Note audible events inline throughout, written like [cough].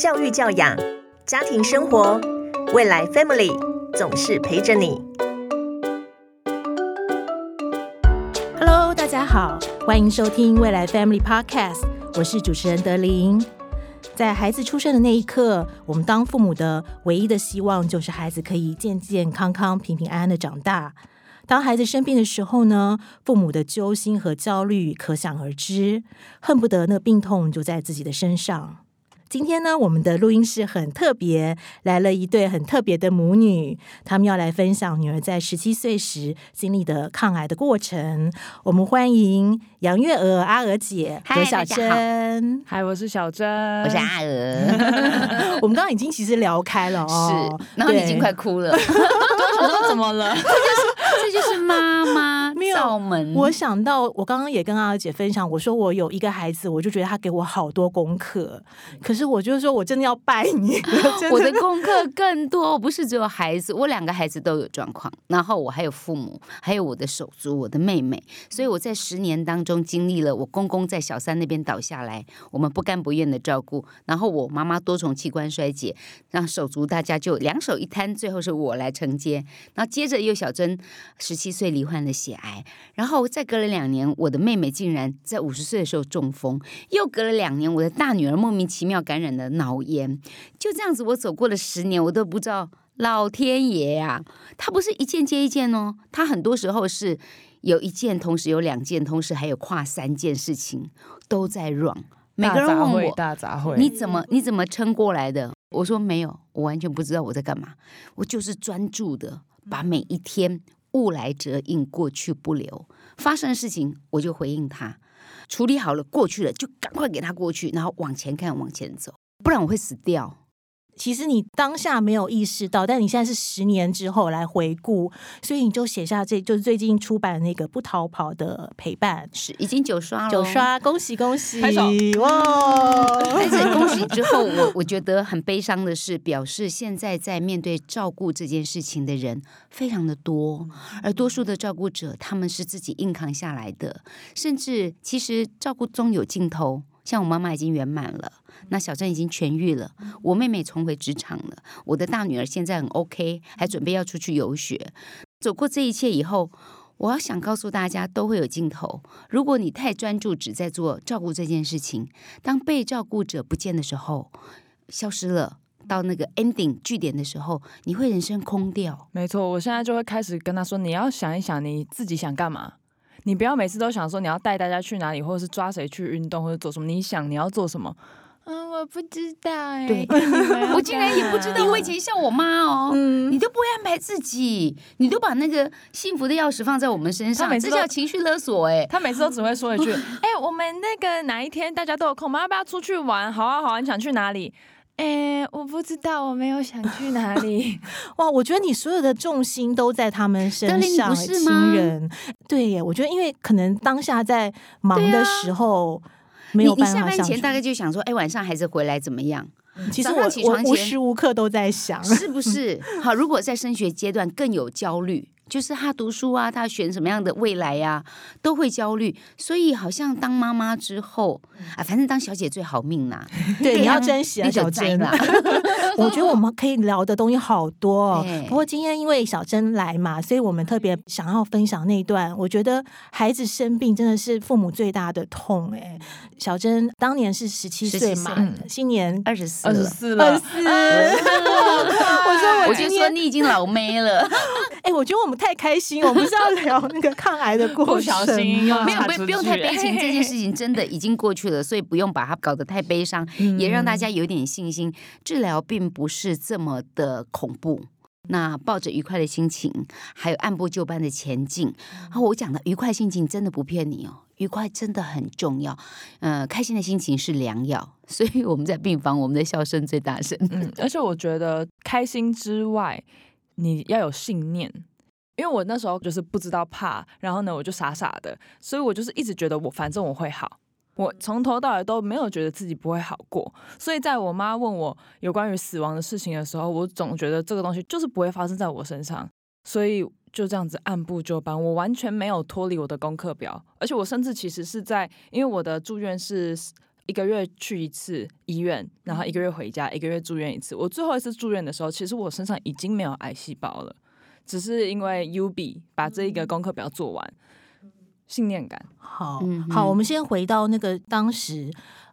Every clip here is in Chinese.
教育教养、家庭生活，未来 Family 总是陪着你。Hello，大家好，欢迎收听未来 Family Podcast，我是主持人德林。在孩子出生的那一刻，我们当父母的唯一的希望就是孩子可以健健康康、平平安安的长大。当孩子生病的时候呢，父母的揪心和焦虑可想而知，恨不得那病痛就在自己的身上。今天呢，我们的录音室很特别，来了一对很特别的母女，他们要来分享女儿在十七岁时经历的抗癌的过程。我们欢迎杨月娥阿娥姐和小珍。嗨，我是小珍，我是阿娥。[laughs] 我们刚刚已经其实聊开了哦，是，然后你已经快哭了。[laughs] [laughs] 我说怎么了？这就是这就是妈妈造门。我想到，我刚刚也跟阿娥姐分享，我说我有一个孩子，我就觉得他给我好多功课，可是我就是说我真的要拜你，[laughs] 我的功课更多，不是只有孩子，我两个孩子都有状况，然后我还有父母，还有我的手足，我的妹妹，所以我在十年当中经历了我公公在小三那边倒下来，我们不甘不愿的照顾，然后我妈妈多重器官衰竭，让手足大家就两手一摊，最后是我来承接，然后接着又小珍。十七岁罹患了血癌，然后再隔了两年，我的妹妹竟然在五十岁的时候中风，又隔了两年，我的大女儿莫名其妙感染了脑炎，就这样子，我走过了十年，我都不知道老天爷呀，他不是一件接一件哦，他很多时候是有一件，同时有两件，同时还有跨三件事情都在 run。每个人问我大杂烩，你怎么你怎么撑过来的？我说没有，我完全不知道我在干嘛，我就是专注的把每一天。物来则应，过去不留。发生的事情，我就回应他，处理好了，过去了，就赶快给他过去，然后往前看，往前走，不然我会死掉。其实你当下没有意识到，但你现在是十年之后来回顾，所以你就写下这就是最近出版那个不逃跑的陪伴，是已经九刷了，九刷，恭喜恭喜哇！但是 [laughs] 恭喜之后，我我觉得很悲伤的是，表示现在在面对照顾这件事情的人非常的多，而多数的照顾者他们是自己硬扛下来的，甚至其实照顾中有尽头。像我妈妈已经圆满了，那小珍已经痊愈了，我妹妹重回职场了，我的大女儿现在很 OK，还准备要出去游学。走过这一切以后，我要想告诉大家，都会有尽头。如果你太专注只在做照顾这件事情，当被照顾者不见的时候，消失了，到那个 ending 据点的时候，你会人生空掉。没错，我现在就会开始跟他说，你要想一想你自己想干嘛。你不要每次都想说你要带大家去哪里，或者是抓谁去运动，或者做什么。你想你要做什么？嗯，我不知道哎。对，[laughs] 我竟然也不知道。我以前像我妈哦，你都不会安排自己，你都把那个幸福的钥匙放在我们身上，这叫情绪勒索哎。他每次都只会说一句：[laughs] “哎，我们那个哪一天大家都有空，我们要不要出去玩？好啊，好啊，你想去哪里？”哎，我不知道，我没有想去哪里。[laughs] 哇，我觉得你所有的重心都在他们身上，亲人。对耶，我觉得因为可能当下在忙的时候，没有办法。你下班前大概就想说，哎，晚上孩子回来怎么样？其实我我无时无刻都在想，是不 [laughs] 是？好，如果在升学阶段更有焦虑。就是他读书啊，他选什么样的未来呀，都会焦虑。所以好像当妈妈之后啊，反正当小姐最好命呐。[laughs] 对，你要珍惜啊，小珍啊。[laughs] 我觉得我们可以聊的东西好多哦。不过今天因为小珍来嘛，所以我们特别想要分享那段。我觉得孩子生病真的是父母最大的痛。哎，小珍当年是十七岁嘛，今年二十四，二十四了，二十四。[laughs] 我说，我就说你已经老妹了。[laughs] 哎，我觉得我们太开心，我们是要聊那个抗癌的过 [laughs] 程。没有，没有，不用太悲情。这件事情真的已经过去了，所以不用把它搞得太悲伤，也让大家有点信心。治疗并不是这么的恐怖。那抱着愉快的心情，还有按部就班的前进。啊，我讲的愉快心情真的不骗你哦，愉快真的很重要。呃，开心的心情是良药，[laughs] 所以我们在病房，我们的笑声最大声。嗯，[laughs] 而且我觉得开心之外。你要有信念，因为我那时候就是不知道怕，然后呢，我就傻傻的，所以我就是一直觉得我反正我会好，我从头到尾都没有觉得自己不会好过，所以在我妈问我有关于死亡的事情的时候，我总觉得这个东西就是不会发生在我身上，所以就这样子按部就班，我完全没有脱离我的功课表，而且我甚至其实是在，因为我的住院是。一个月去一次医院，然后一个月回家，一个月住院一次。我最后一次住院的时候，其实我身上已经没有癌细胞了，只是因为 U B 把这一个功课表做完，信念感。好嗯好，我们先回到那个当时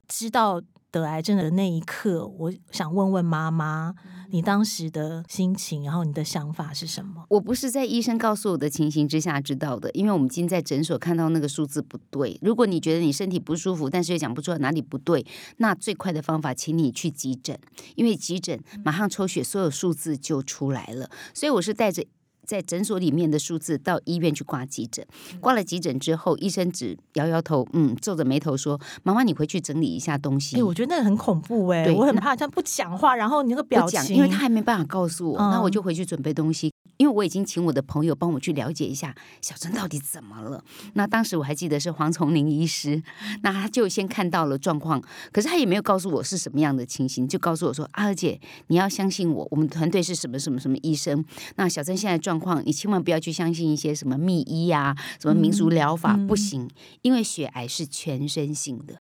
知道得癌症的那一刻，我想问问妈妈，你当时的心情，然后你的想法是什么？我不是在医生告诉我的情形之下知道的，因为我们今天在诊所看到那个数字不对。如果你觉得你身体不舒服，但是又讲不出来哪里不对，那最快的方法，请你去急诊，因为急诊马上抽血，所有数字就出来了。所以我是带着。在诊所里面的数字到医院去挂急诊，挂了急诊之后，医生只摇摇头，嗯，皱着眉头说：“妈妈，你回去整理一下东西。哎、我觉得那个很恐怖哎、对我很怕他不讲话，然后你那个表，情，因为他还没办法告诉我，那我嗯就回去准备东西。因为我已经请我的朋友帮我去了解一下小珍到底怎么了。那当时我还记得是黄崇林医师，那他就先看到了状况，可是他也没有告诉我是什么样的情形，就告诉我说：“阿、二姐，你要相信我，我们团队是什么什么什么医生。那小珍现在状况，你千万不要去相信一些什么秘医啊，什么民俗疗法，不行，因为血癌是全身性的。”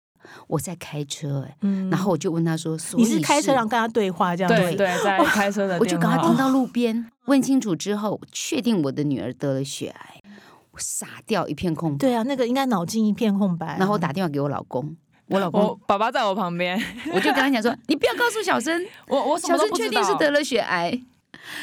我在开车、哎、嗯然后我就问他说：“所以你是开车然后跟他对话这样子，对对，在开车的我就电话赶快停到路边，问清楚之后，确定我的女儿得了血癌，我傻掉一片空白。对啊，那个应该脑筋一片空白。然后我打电话给我老公，我老公我爸爸在我旁边，我就跟他讲说：“ [laughs] 你不要告诉小生，我我小生确。定是得了血癌。”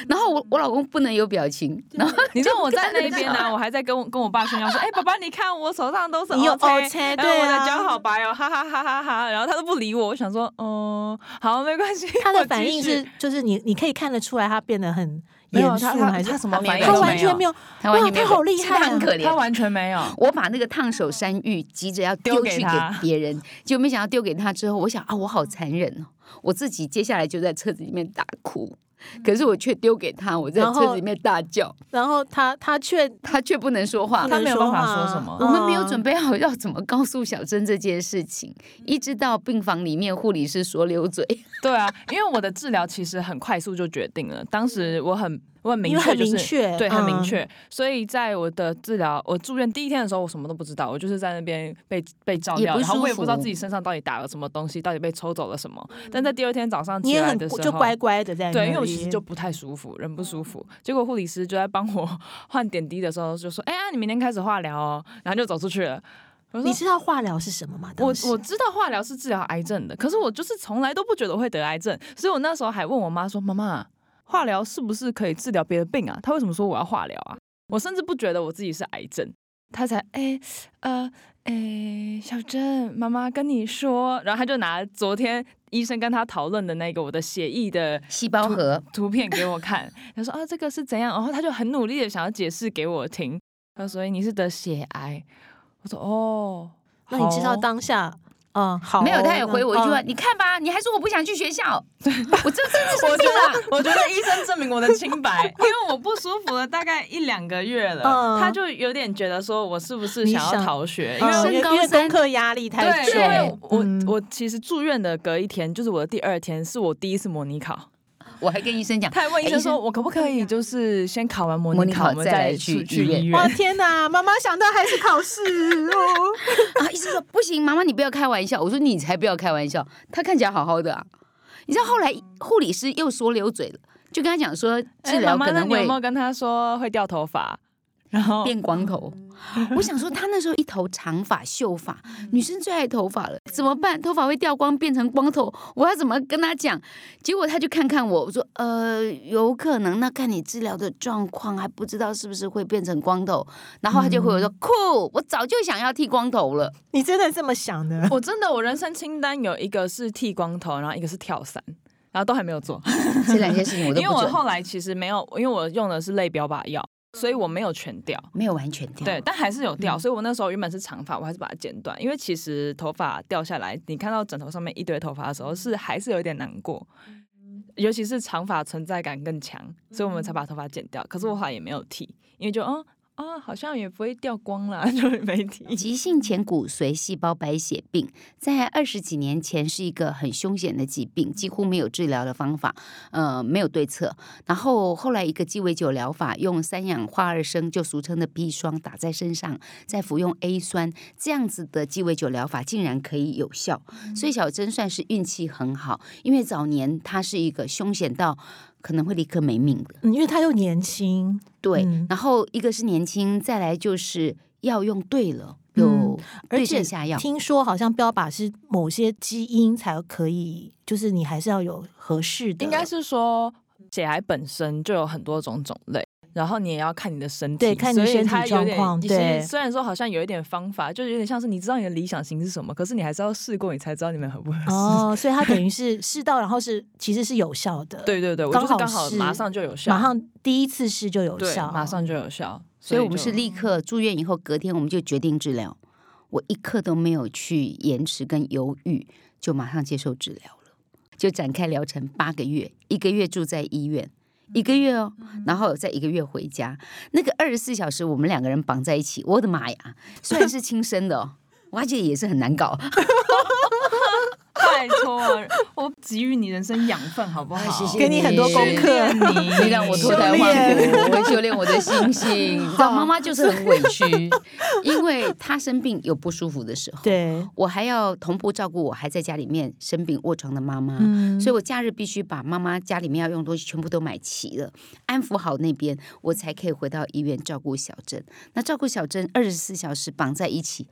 然后我我老公不能有表情，然后你知道我在那边呢、我还在跟我跟我爸炫耀说：[laughs] “哎、爸爸，你看我手上都是你有 OK，OK，然后对啊我的脚好白哦，哈哈哈哈哈。”然后他都不理我，我想说：“嗯，好，没关系。”他的反应是，就是你你可以看得出来，他变得很没有严肃，他他还是他什么反应他都没有完全没有，他完全没有，哇他好厉是害啊他很可怜，他完全没有。[laughs] 我把那个烫手山芋急着要丢丢给去给他别人，结果没想到丢给他之后，我想啊，我好残忍哦！我自己接下来就在车子里面大哭，可是我却丢给他，我在车子里面大叫，然后他他却他却不能说话。他没有办法说什么。我们没有准备，好要怎么告诉小珍这件事情，一直到病房里面，护理师说溜嘴，[laughs] 对啊，因为我的治疗其实很快速就决定了，当时我很我很明确，因为很就是明确。对，很明嗯确。所以在我的治疗，我住院第一天的时候，我什么都不知道，我就是在那边被被照掉，也不然后我也不知道自己身上到底打了什么东西，到底被抽走了什么。但在第二天早上起来的时候，就乖乖的在那对，因为我就不太舒服，人不舒服。结果护理师就在帮我 [laughs] 换点滴的时候就说：“哎呀，你明天开始化疗哦。”然后就走出去了。你知道化疗是什么吗？我我知道化疗是治疗癌症的，可是我就是从来都不觉得我会得癌症，所以我那时候还问我妈说：“妈妈，化疗是不是可以治疗别的病啊？她为什么说我要化疗啊？”我甚至不觉得我自己是癌症，她才哎呃哎，小珍，妈妈跟你说，然后他就拿昨天医生跟他讨论的那个我的血液的细胞核。图片给我看，他说啊这个是怎样，然后他就很努力的想要解释给我听，他说所以你是得血癌，我说哦，那你知道当下，嗯，好哦，没有，他也回我一句话：“嗯你看吧，你还说我不想去学校。”我这真的 [laughs] 我觉。得，我觉得医生证明我的清白，[laughs] 因为我不舒服了大概一两个月了，嗯。他就有点觉得说我是不是想要逃学，因为因为功课压力太对，重，因为我、嗯。我其实住院的隔一天，就是我的第二天，是我第一次模拟考。我还跟医生讲，他还问医生说，我可不可以就是先考完模拟考，再去医院去去医哇院？天哪，妈妈想到还是考试哦，[laughs] 啊，医生说不行，妈妈你不要开玩笑。我说你才不要开玩笑，他看起来好好的啊。你知道后来护理师又说溜嘴了，就跟他讲说治哎疗妈妈那你有没有跟他说会掉头发？然后变光头。[laughs] 我想说他那时候一头长发秀发，女生最爱头发了，怎么办？头发会掉光变成光头，我要怎么跟他讲？结果他就看看我，我说呃有可能，那看你治疗的状况，还不知道是不是会变成光头。然后他就回我说、酷，我早就想要剃光头了。你真的这么想的？我真的，我人生清单有一个是剃光头，然后一个是跳伞，然后都还没有做。[laughs] 这两件事情我都因为我后来其实没有，因为我用的是类标靶药，所以我没有全掉。没有完全掉。对，但还是有嗯掉，所以我那时候原本是长发，我还是把它剪短，因为其实头发掉下来，你看到枕头上面一堆头发的时候，是还是有点难过，尤其是长发存在感更强，所以我们才把头发剪掉。可是我好像也没有剃，因为就嗯啊，好像也不会掉光了，[laughs] 就没提。急性前骨髓细胞白血病在二十几年前是一个很凶险的疾病，几乎没有治疗的方法，呃，没有对策。然后后来一个鸡尾酒疗法，用三氧化二砷，就俗称的砒霜，打在身上，再服用 A 酸，这样子的鸡尾酒疗法竟然可以有效。所以小珍算是运气很好，因为早年它是一个凶险到可能会立刻没命的。嗯，因为他又年轻，对，嗯然后一个是年轻，再来就是要用对了，有对且症下药。听说好像标靶是某些基因才可以，就是你还是要有合适的，应该是说血癌本身就有很多种种类。然后你也要看你的身体，对看你所以身体状况对虽然说好像有一点方法，就是有点像是你知道你的理想型是什么，可是你还是要试过，你才知道你们合不合适。哦，所以它等于是试到，然后是其实是有效的，对对对，我刚好马上就有效，马上第一次试就有，效，马上就有效。所以我们是立刻住院以后，隔天我们就决定治疗。我一刻都没有去延迟跟犹豫，就马上接受治疗了，就展开疗程八个月，一个月住在医院，一个月哦，然后再一个月回家。那个二十四小时我们两个人绑在一起，我的妈呀！虽然是亲生的、哦，我觉得也是很难搞。[laughs] 拜托啊，我给予你人生养分，好不好？谢谢给你很多功课你，你让我脱胎换骨，我会修炼我的心性。你知道，妈妈就是很委屈，[laughs] 因为她生病有不舒服的时候，对，我还要同步照顾我还在家里面生病卧床的妈妈，嗯，所以我假日必须把妈妈家里面要用的东西全部都买齐了，安抚好那边，我才可以回到医院照顾小珍。那照顾小珍二十四小时绑在一起，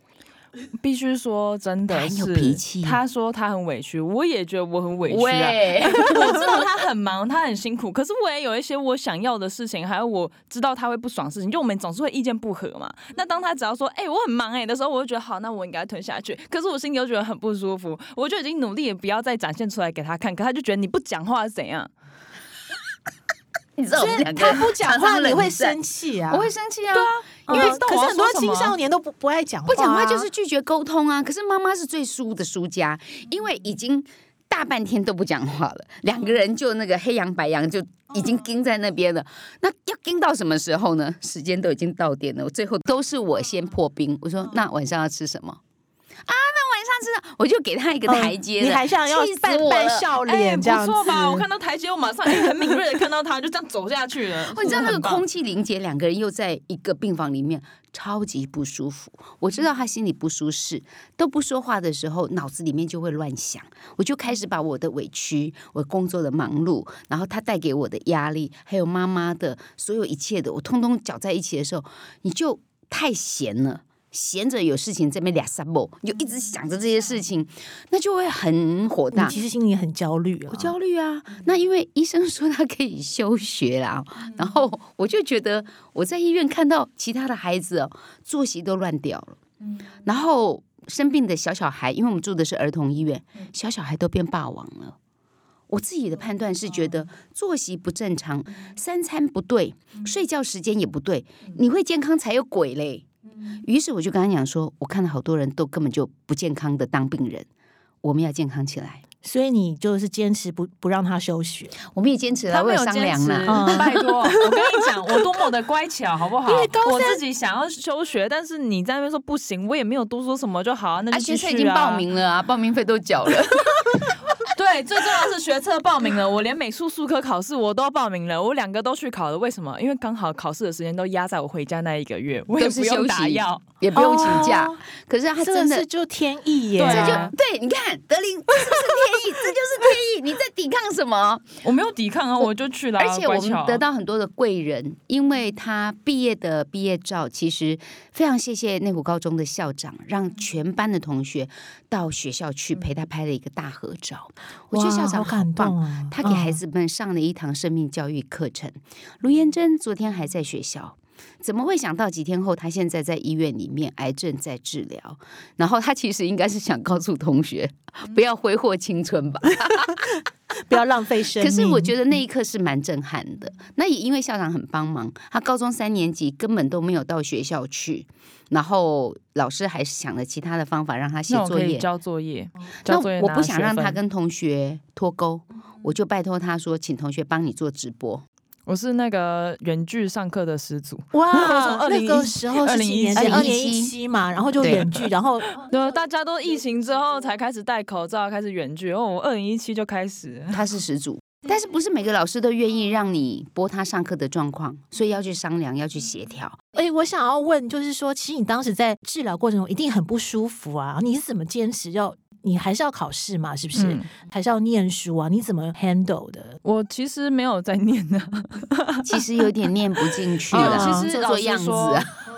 必须说真的他很有是脾气他说他很委屈，我也觉得我很委屈啊。喂，[laughs] 我知道他很忙，他很辛苦，可是我也有一些我想要的事情，还有我知道他会不爽的事情，就我们总是会意见不合嘛。那当他只要说“哎、我很忙哎、的时候，我就觉得好，那我应该吞下去。可是我心里又觉得很不舒服，我就已经努力也不要再展现出来给他看，可他就觉得你不讲话是怎样？[laughs] 你知道我们两个他不讲话你会生气啊，我会生气啊，因为可是很多青少年都不不爱讲话啊，不讲话就是拒绝沟通啊。可是妈妈是最输的输家，因为已经大半天都不讲话了，两个人就那个黑羊白羊就已经盯在那边了。那要盯到什么时候呢？时间都已经到点了，最后都是我先破冰。我说那晚上要吃什么？啊，那晚上吃什么？我就给他一个台阶你还想要气死扮扮我了笑脸这样子，错吧？我看到台阶，我马上、哎很敏锐的看到他，就这样走下去了。[laughs] 哦你知道那个空气凝结，两个人又在一个病房里面，超级不舒服。我知道他心里不舒适，都不说话的时候，脑子里面就会乱想。我就开始把我的委屈、我工作的忙碌，然后他带给我的压力，还有妈妈的所有一切的，我通通搅在一起的时候，你就太闲了。闲着有事情这边俩三步，你就一直想着这些事情，那就会很火大。其实心里很焦虑啊，我焦虑啊。那因为医生说他可以休学啦，然后我就觉得我在医院看到其他的孩子哦，作息都乱掉了，然后生病的小小孩，因为我们住的是儿童医院，小小孩都变霸王了。我自己的判断是觉得作息不正常，三餐不对，睡觉时间也不对，你会健康才有鬼嘞。于是我就跟他讲说，我看到好多人都根本就不健康的当病人，我们要健康起来。所以你就是坚持不不让他休学，我们也坚持了，他我有商没有坚持，量了。嗯拜托，我跟你讲，我多么的乖巧，好不好？[laughs] 因为高我自己想要休学，但是你在那边说不行，我也没有多说什么就好啊，那啊，就继续啊。学测已经报名了啊，报名费都缴了。[laughs] [laughs] 对，最重要是学测报名了，我连美术术科考试我都报名了，我两个都去考了。为什么？因为刚好考试的时间都压在我回家那一个月，我也不用休息打药。也不用请假。哦可是他真真的是就天意耶，对这就啊对，你看德林，这就是天意，这就是天意。你在抵抗什么？我没有抵抗啊，我就去了啊。而且我们得到很多的贵人，因为他毕业的毕业照，其实非常谢谢内湖高中的校长，让全班的同学到学校去陪他拍了一个大合照。我觉得校长好感棒他给孩嗯子们上了一堂生命教育课程。卢彦珍昨天还在学校，怎么会想到几天后，他现在在医院里面癌症在治疗？然后他其实应该是想告诉同学，不要挥霍青春吧。[laughs] 不要浪费生命。可是我觉得那一刻是蛮震撼的。那也因为校长很帮忙，他高中三年级根本都没有到学校去，然后老师还想了其他的方法让他写作业。交作业，那我不想让他跟同学脱钩，我就拜托他说，请同学帮你做直播。我是那个远距上课的始祖。哇，[laughs] 那个时候是几年前？2017二零一七嘛，然后就对远距，然后对，大家都疫情之后才开始戴口罩，开始远距。然后我二零一七就开始，他是始祖。[laughs] 但是不是每个老师都愿意让你播他上课的状况，所以要去商量，要去协调。哎，我想要问，就是说，其实你当时在治疗过程中一定很不舒服啊，你是怎么坚持要？你还是要考试嘛，是不是？嗯还是要念书啊？你怎么 handle 的？我其实没有在念呢。其实有点念不进去 [laughs] 嗯了，其实老实做做样子。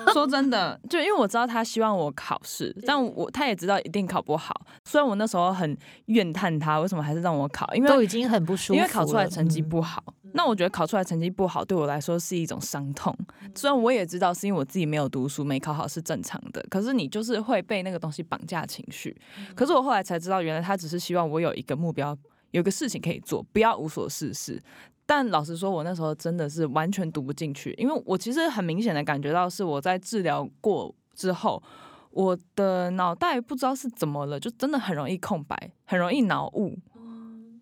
[laughs] 说真的，就因为我知道他希望我考试，但我他也知道一定考不好。虽然我那时候很怨叹他为什么还是让我考，因为都已经很不舒服了，因为考出来成绩嗯不好。那我觉得考出来成绩不好对我来说是一种伤痛。虽然我也知道是因为我自己没有读书没考好是正常的，可是你就是会被那个东西绑架情绪。可是我后来才知道，原来他只是希望我有一个目标，有一个事情可以做，不要无所事事。但老实说，我那时候真的是完全读不进去，因为我其实很明显的感觉到是我在治疗过之后，我的脑袋不知道是怎么了，就真的很容易空白，很容易脑雾。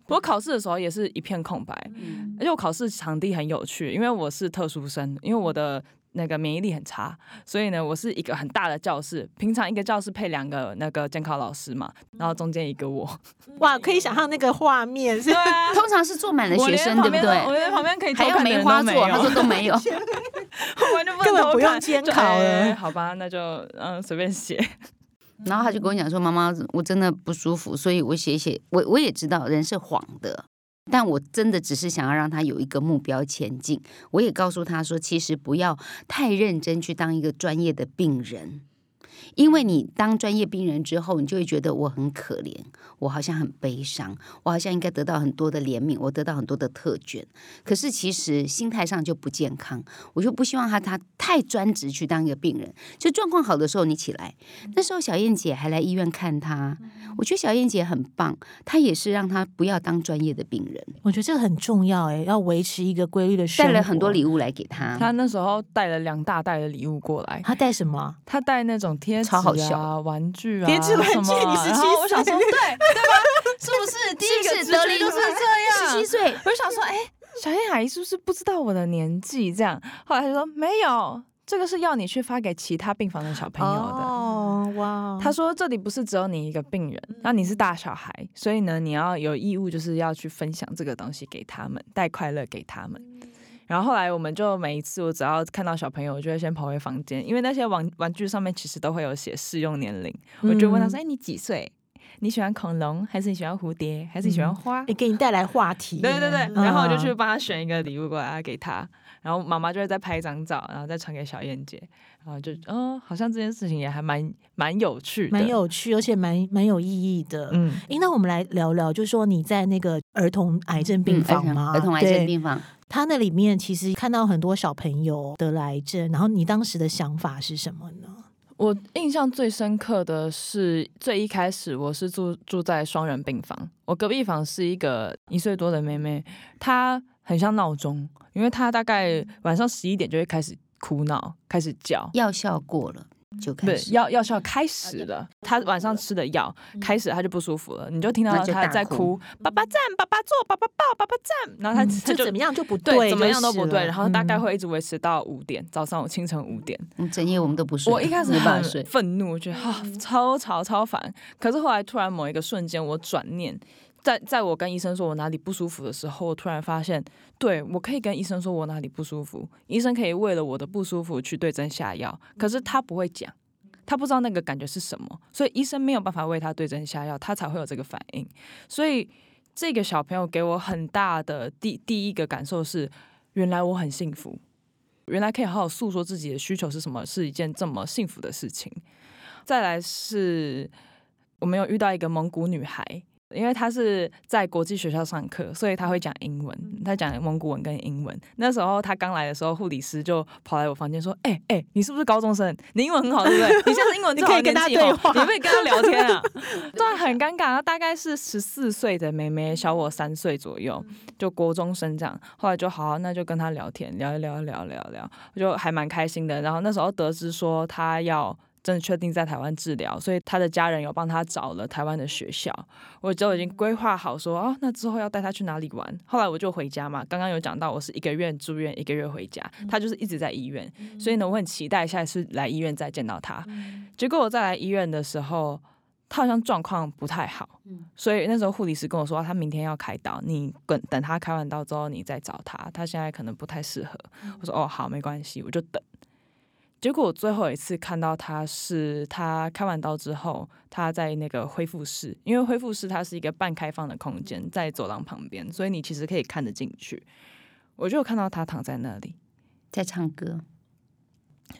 我考试的时候也是一片空白，而且我考试场地很有趣，因为我是特殊生，因为我的那个免疫力很差，所以呢，我是一个很大的教室，平常一个教室配两个那个监考老师嘛，然后中间一个我，[laughs] 哇，可以想象那个画面是对啊，通常是坐满了学生，对不对我对？连旁边可以偷还有梅花座，都 [laughs] 没有他说都没有。我完全根本不用监考了哎好吧，那就嗯随便写。然后他就跟我讲说：“妈妈，我真的不舒服，所以我写一写。我我也知道人是晃的，但我真的只是想要让他有一个目标前进。我也告诉他说，其实不要太认真去当一个专业的病人。”因为你当专业病人之后，你就会觉得我很可怜，我好像很悲伤，我好像应该得到很多的怜悯，我得到很多的特权。可是其实心态上就不健康，我就不希望他他太专职去当一个病人。就状况好的时候你起来，那时候小燕姐还来医院看他，我觉得小燕姐很棒，她也是让他不要当专业的病人，我觉得这个很重要哎，要维持一个规律的生活。带了很多礼物来给他。他那时候带了两大袋的礼物过来，他带什么？他带那种贴纸超好笑啊、玩具啊、贴纸玩具什么啊你17然后我想说，对对吧？是不是第一个直是不是德林觉就是这样？十七岁，我就想说，哎、小燕阿姨是不是不知道我的年纪？这样，后来说没有，这个是要你去发给其他病房的小朋友的。哦，哇，他说：“这里不是只有你一个病人，那你是大小孩，所以呢，你要有义务，就是要去分享这个东西给他们，带快乐给他们。”然后后来我们就每一次，我只要看到小朋友，我就会先跑回房间，因为那些玩玩具上面其实都会有写适用年龄，我就问他说：“哎、你几岁？你喜欢恐龙，还是你喜欢蝴蝶，还是你喜欢花？”也给你带来话题。对对对，嗯然后我就去帮他选一个礼物过来给他，然后妈妈就会再拍一张照，然后再传给小燕姐，然后就哦，好像这件事情也还蛮蛮有趣的，蛮有趣，而且蛮蛮有意义的。嗯。诶，那我们来聊聊，就是说你在那个儿童癌症病嗯房吗？儿童癌症病房，他那里面其实看到很多小朋友得了癌症，然后你当时的想法是什么呢？我印象最深刻的是，最一开始我是住住在双人病房，我隔壁房是一个一岁多的妹妹，她很像闹钟，因为他大概晚上十一点就会开始哭闹，开始叫。药效过了就开对，始。药药效开始了，他晚上吃的药开始，他就不舒服了，你就听到她那就大哭在哭，爸爸站，爸爸坐，爸爸抱，爸爸站，然后她嗯她就就怎么样就不对，怎么样都不对，然后大概嗯会一直维持到五点，早上清晨五点。嗯整夜我们都不睡，我一开始很。愤怒，我觉得啊、超吵超烦。可是后来突然某一个瞬间，我转念，在在我跟医生说我哪里不舒服的时候，我突然发现，对我可以跟医生说我哪里不舒服，医生可以为了我的不舒服去对症下药，可是他不会讲。他不知道那个感觉是什么，所以医生没有办法为他对症下药，他才会有这个反应。所以这个小朋友给我很大的第第一个感受是，原来我很幸福，原来可以好好诉说自己的需求是什么，是一件这么幸福的事情。再来是，我们有遇到一个蒙古女孩，因为他是在国际学校上课，所以他会讲英文，他讲蒙古文跟英文。那时候他刚来的时候，护理师就跑来我房间说：“哎、哎、你是不是高中生？你英文很好，对不对？你现在英文 [laughs] 你可以跟她年纪哦对话你可以跟他聊天啊？[laughs] ”对，很尴尬。他大概是十四岁的妹妹，小我三岁左右，就国中生这样。后来就好，那就跟他聊天，聊一聊，聊聊聊，就还蛮开心的。然后那时候得知说他要真的确定在台湾治疗，所以他的家人有帮他找了台湾的学校，我就已经规划好说，哦，那之后要带他去哪里玩。后来我就回家嘛，刚刚有讲到我是一个月住院，一个月回家，他就是一直在医院，所以呢，我很期待下一次来医院再见到他。结果我再来医院的时候，他好像状况不太好，所以那时候护理师跟我说，他明天要开刀，你等等他开完刀之后你再找他，他现在可能不太适合。我说哦，好，没关系，我就等。结果我最后一次看到他是他开完刀之后，他在那个恢复室，因为恢复室它是一个半开放的空间，在走廊旁边，所以你其实可以看得进去。我就看到他躺在那里在唱歌。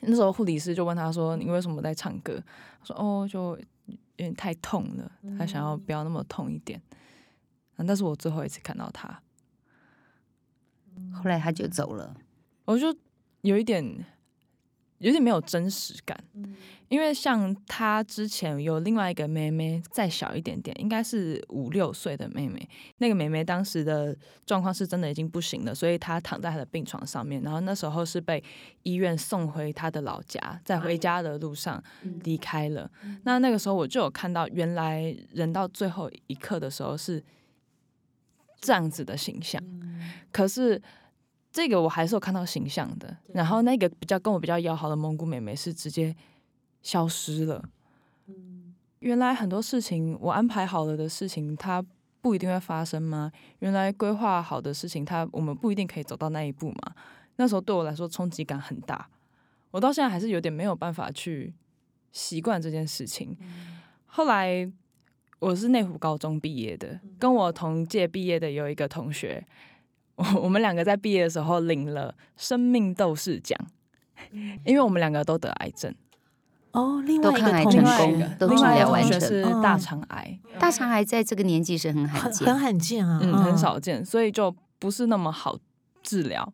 那时候护理师就问他说：“你为什么在唱歌？”他说：“哦，就有点太痛了，他想要不要那么痛一点。”嗯，但是我最后一次看到他，后来他就走了，我就有一点。有点没有真实感，因为像他之前有另外一个妹妹再小一点点，应该是五六岁的妹妹。那个妹妹当时的状况是真的已经不行了，所以她躺在她的病床上面。然后那时候是被医院送回她的老家，在回家的路上离开了。那那个时候我就有看到，原来人到最后一刻的时候是这样子的形象，可是。这个我还是有看到形象的，然后那个比较跟我比较要好的蒙古妹妹是直接消失了。原来很多事情我安排好了的事情，它不一定会发生吗？原来规划好的事情，它我们不一定可以走到那一步嘛？那时候对我来说冲击感很大，我到现在还是有点没有办法去习惯这件事情。后来我是内湖高中毕业的，跟我同届毕业的有一个同学。我 [laughs] 我们两个在毕业的时候领了生命斗士奖，因为我们两个都得癌症。哦，另外一个同学，都治疗完成是大肠癌。大肠癌在这个年纪是很罕见，很罕见啊，嗯，很少见，所以就不是那么好治疗。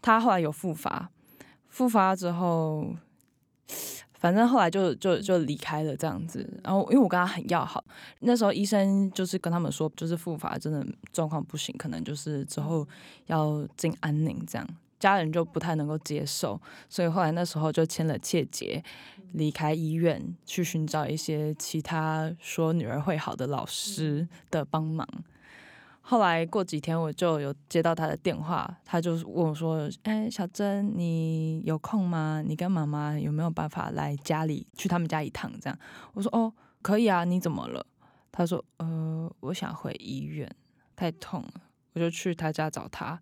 他后来有复发，复发之后。反正后来就就就离开了这样子，然后因为我跟他很要好，那时候医生就是跟他们说，就是复发真的状况不行，可能就是之后要进安宁这样，家人就不太能够接受，所以后来那时候就签了切结，离开医院去寻找一些其他说女儿会好的老师的帮忙。后来过几天，我就有接到他的电话，他就问我说：“哎，小珍，你有空吗？你跟妈妈有没有办法来家里去他们家一趟？”这样，我说：“哦，可以啊。”你怎么了？他说：“呃，我想回医院，太痛了。”我就去他家找他。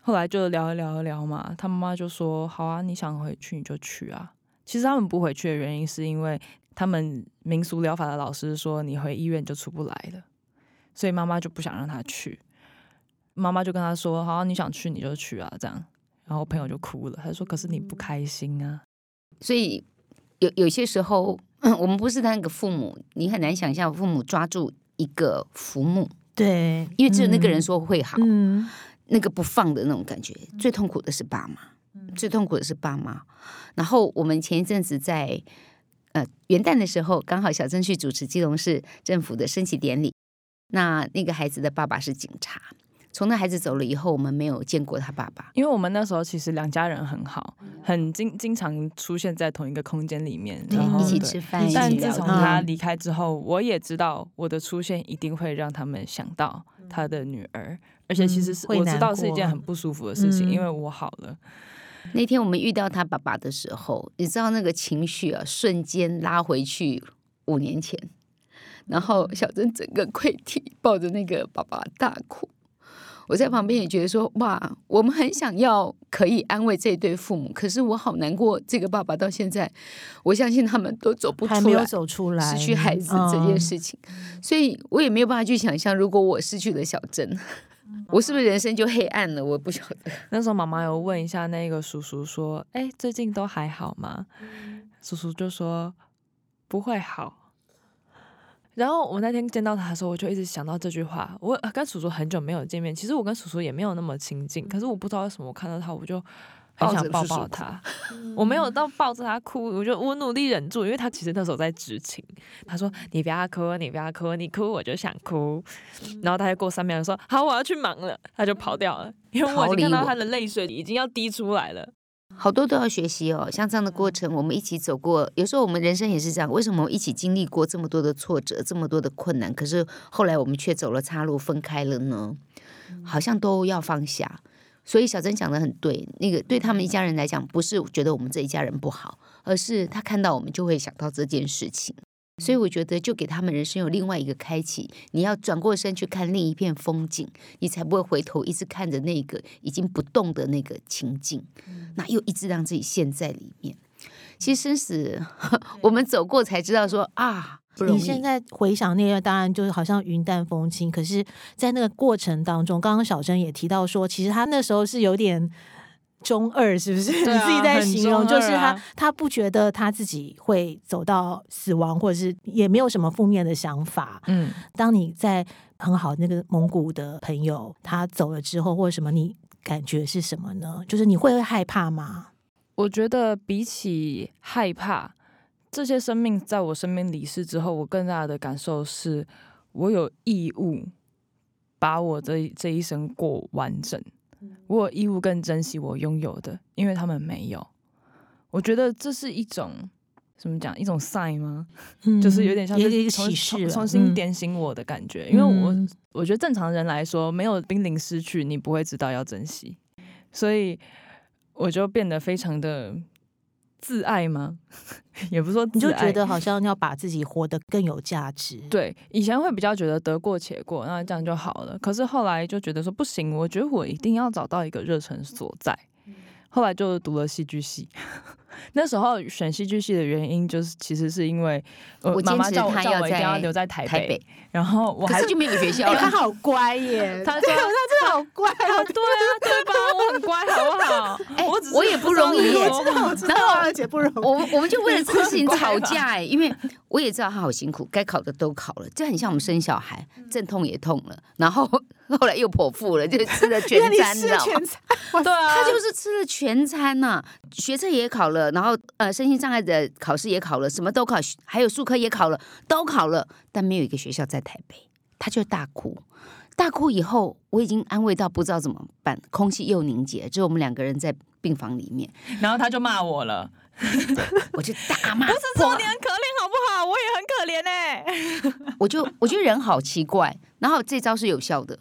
后来就聊一聊一聊嘛，他妈妈就说：“好啊，你想回去你就去啊。”其实他们不回去的原因是因为他们民俗疗法的老师说：“你回医院就出不来了。”所以妈妈就不想让他去，妈妈就跟他说：“好，你想去你就去啊。”这样，然后朋友就哭了，他说：“可是你不开心啊。”所以有有些时候，[clears throat] 我们不是那个父母，你很难想象父母抓住一个浮木，对，因为只有那个人说会好，那个不放的那种感觉，最痛苦的是爸妈，最痛苦的是爸妈。然后我们前一阵子在呃元旦的时候，刚好小珍去主持基隆市政府的升旗典礼。那那个孩子的爸爸是警察，从那孩子走了以后，我们没有见过他爸爸，因为我们那时候其实两家人很好，很经经常出现在同一个空间里面，然后一起吃饭。但自从他离开之后，我也知道我的出现一定会让他们想到他的女儿，而且其实是我知道是一件很不舒服的事情，因为我好了。那天我们遇到他爸爸的时候，你知道那个情绪啊，瞬间拉回去五年前。然后小珍整个跪地，抱着那个爸爸大哭。我在旁边也觉得说：“哇，我们很想要可以安慰这对父母，可是我好难过。这个爸爸到现在，我相信他们都走不出来，没有走出来，失去孩子这件事情。所以我也没有办法去想象，如果我失去了小珍，我是不是人生就黑暗了？我不晓得。[laughs] 那时候妈妈有问一下那个叔叔说：“哎，最近都还好吗？”叔叔就说：“不会好。”然后我那天见到他的时候，我就一直想到这句话。我跟叔叔很久没有见面，其实我跟叔叔也没有那么亲近。可是我不知道为什么，我看到他，我就很想抱抱他。我没有到抱着他哭，我就我努力忍住，因为他其实那时候在执勤。他说：“你不要哭，你不要哭，你哭我就想哭。”然后他就过三秒说：“好，我要去忙了。”他就跑掉了，因为我已经看到他的泪水已经要滴出来了。好多都要学习哦。像这样的过程，我们一起走过，有时候我们人生也是这样。为什么我们一起经历过这么多的挫折，这么多的困难，可是后来我们却走了岔路，分开了呢？好像都要放下。所以小珍讲的很对，那个对他们一家人来讲，不是觉得我们这一家人不好，而是他看到我们就会想到这件事情。所以我觉得，就给他们人生有另外一个开启。你要转过身去看另一片风景，你才不会回头一直看着那个已经不动的那个情境，那又一直让自己陷在里面。其实生死，[laughs] 我们走过才知道说啊。你现在回想那个，当然就是好像云淡风轻，可是，在那个过程当中，刚刚小珍也提到说，其实他那时候是有点。中二 [laughs] 是不是？啊你自己在形容，就是他啊他不觉得他自己会走到死亡，或者是也没有什么负面的想法。嗯，当你在很好那个蒙古的朋友他走了之后，或者什么，你感觉是什么呢？就是你会害怕吗？我觉得比起害怕，这些生命在我身边离世之后，我更大的感受是我有义务把我这这一生过完整，我有义务更珍惜我拥有的，因为他们没有。我觉得这是一种怎么讲？一种 sign 吗？就是有点像是一个重重启示重新嗯点醒我的感觉。因为我嗯我觉得正常人来说，没有濒临失去，你不会知道要珍惜，所以我就变得非常的自爱吗？[laughs] 也不是说你就觉得好像要把自己活得更有价值。对，以前会比较觉得得过且过，那这样就好了。可是后来就觉得说不行，我觉得我一定要找到一个热忱所在。后来就读了戏剧系。那时候选戏剧系的原因，就是其实是因为呃我妈妈叫我叫我一定要在留在台北，台北然后我还可是就没有学校 [laughs] 哎、他。好乖耶！他说对他真的好乖 [laughs] 对啊，对吧？我很乖，好不好？哎我我也不容易耶知道我知道啊，而且不容易。我我们就为了这个事情吵架哎、因为我也知道他好辛苦，该考的都考了，这很像我们生小孩，阵痛也痛了，然后 [laughs] 后来又剖腹了，就吃了全餐，你对啊，他就是吃了全餐呐、学测也考了，然后呃身心障碍的考试也考了，什么都考，还有数科也考了，都考了，但没有一个学校在台北，他就大哭。大哭以后，我已经安慰到不知道怎么办，空气又凝结，只有我们两个人在病房里面，[laughs] 然后他就骂我了，我就大 [laughs] 骂，不是说你很可怜好不好？我也很可怜哎、[laughs] 我就我觉得人好奇怪，然后这招是有效的。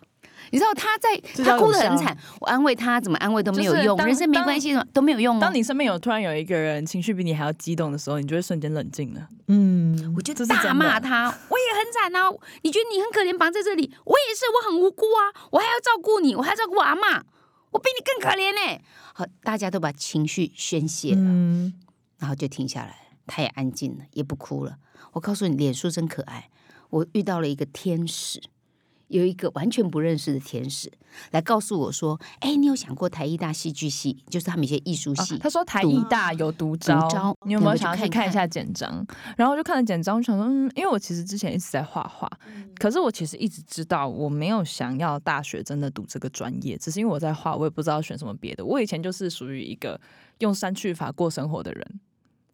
你知道他在他哭得很惨，我安慰他怎么安慰都没有用，就是人生没关系都没有用哦。当你身边有突然有一个人情绪比你还要激动的时候，你就会瞬间冷静了。嗯我就大骂他，我也很惨啊！你觉得你很可怜，绑在这里，我也是，我很无辜啊，我还要照顾你，我还要照顾我阿妈，我比你更可怜呢、好，大家都把情绪宣泄了，嗯，然后就停下来，他也安静了，也不哭了。我告诉你，脸书真可爱，我遇到了一个天使。有一个完全不认识的天使来告诉我说：“哎，你有想过台艺大戏剧系，就是他们一些艺术系？啊他说台艺大有独招，独招你有没有想要去看一下简章？然后我就看了简章，我想说，嗯，因为我其实之前一直在画画，可是我其实一直知道我没有想要大学真的读这个专业，只是因为我在画，我也不知道选什么别的。我以前就是属于一个用删去法过生活的人。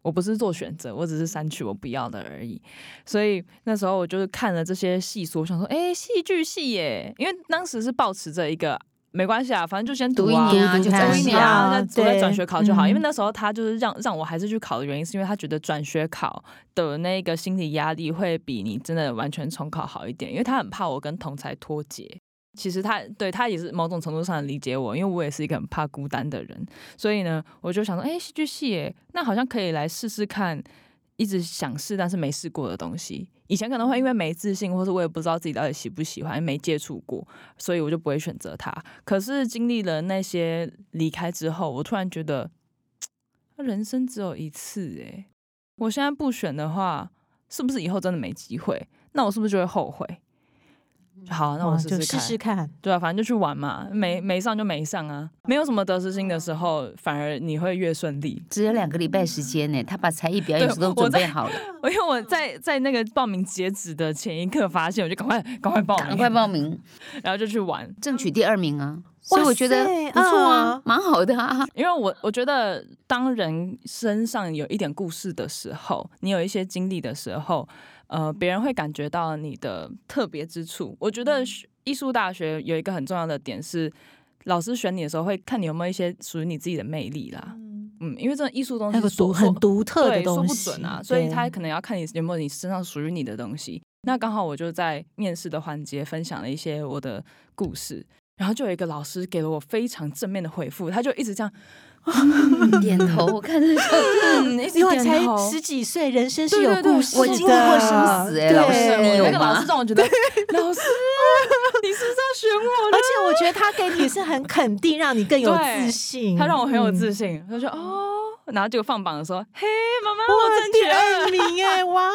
我不是做选择，我只是删去我不要的而已。所以那时候我就是看了这些细说，我想说，哎、戏剧系耶，因为当时是保持着一个没关系啊，反正就先读一啊，年啊，读就读一年啊，啊那我在转学考就好。因为嗯那时候他就是让让我还是去考的原因，是因为他觉得转学考的那个心理压力会比你真的完全重考好一点，因为他很怕我跟同才脱节。其实他对他也是某种程度上理解我，因为我也是一个很怕孤单的人，所以呢，我就想说，哎、戏剧系耶，那好像可以来试试看，一直想试但是没试过的东西。以前可能会因为没自信，或是我也不知道自己到底喜不喜欢，没接触过，所以我就不会选择它。可是经历了那些离开之后，我突然觉得，人生只有一次诶、我现在不选的话，是不是以后真的没机会？那我是不是就会后悔？好，那我就试试看。试试看。对啊，反正就去玩嘛，没没上就没上啊，没有什么得失心的时候，反而你会越顺利。只有两个礼拜时间呢，他把才艺表演对都准备好了，[laughs] 我因为我在在那个报名截止的前一刻发现，我就赶快赶快报名，赶快报名，然后就去玩。[laughs] 争取第二名啊！所以我觉得不错啊啊，蛮好的啊。因为我我觉得，当人身上有一点故事的时候，你有一些经历的时候，呃，别人会感觉到你的特别之处。我觉得学艺术大学有一个很重要的点是，老师选你的时候会看你有没有一些属于你自己的魅力啦。嗯因为这种艺术东那个西独很独特的对说不准啊，所以对他可能要看你有没有你身上属于你的东西。那刚好我就在面试的环节分享了一些我的故事，然后就有一个老师给了我非常正面的回复，他就一直这样，点头，[laughs] 我看着就嗯，因为才。十几岁，人生是有故事的。我经历过生死哎对老师你有那个老吗师让我觉得，老师，[laughs] 你是不是要选我而且我觉得他给你是很肯定，让你更有自信。他让我很有嗯自信，他就说哦，然后就放榜说，嘿，妈妈，我争第二名 [laughs] 哎，哇！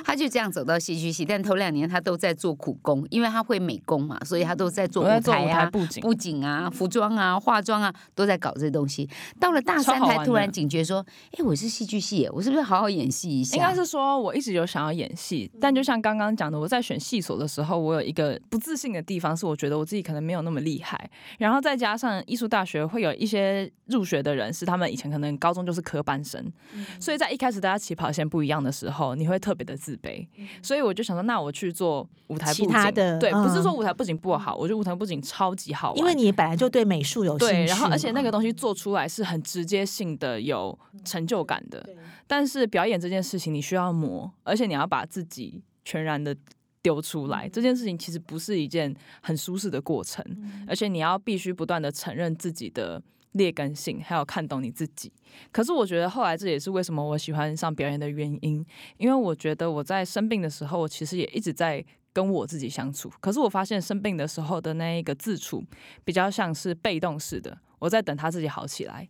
[laughs] 他就这样走到戏剧系，但头两年他都在做苦工，因为他会美工嘛，所以他都在做舞台啊、台布景布景啊、服装啊、化妆啊，都在搞这些东西。到了大三才突然警觉说：“哎，我是戏剧系耶，我是不是好好演戏一下？”应该是说，我一直有想要演戏，但就像刚刚讲的，我在选系所的时候，我有一个不自信的地方，是我觉得我自己可能没有那么厉害。然后再加上艺术大学会有一些入学的人，是他们以前可能高中就是科班生，所以在一开始大家起跑线不一样的时候，你会特别的自卑。所以我就想说，那我去做舞台布其景，他的对，不是说嗯舞台布景不好，我觉得舞台布景超级好玩，因为你本来就对美术有兴趣对，然后而且那个东西做出来是很直接性的，有成就感的。但是表演这件事情，你需要磨，而且你要把自己全然的丢出来。这件事情其实不是一件很舒适的过程，而且你要必须不断的承认自己的劣根性，还有看懂你自己。可是我觉得后来这也是为什么我喜欢上表演的原因，因为我觉得我在生病的时候，我其实也一直在。跟我自己相处，可是我发现生病的时候的那一个自处，比较像是被动式的，我在等他自己好起来。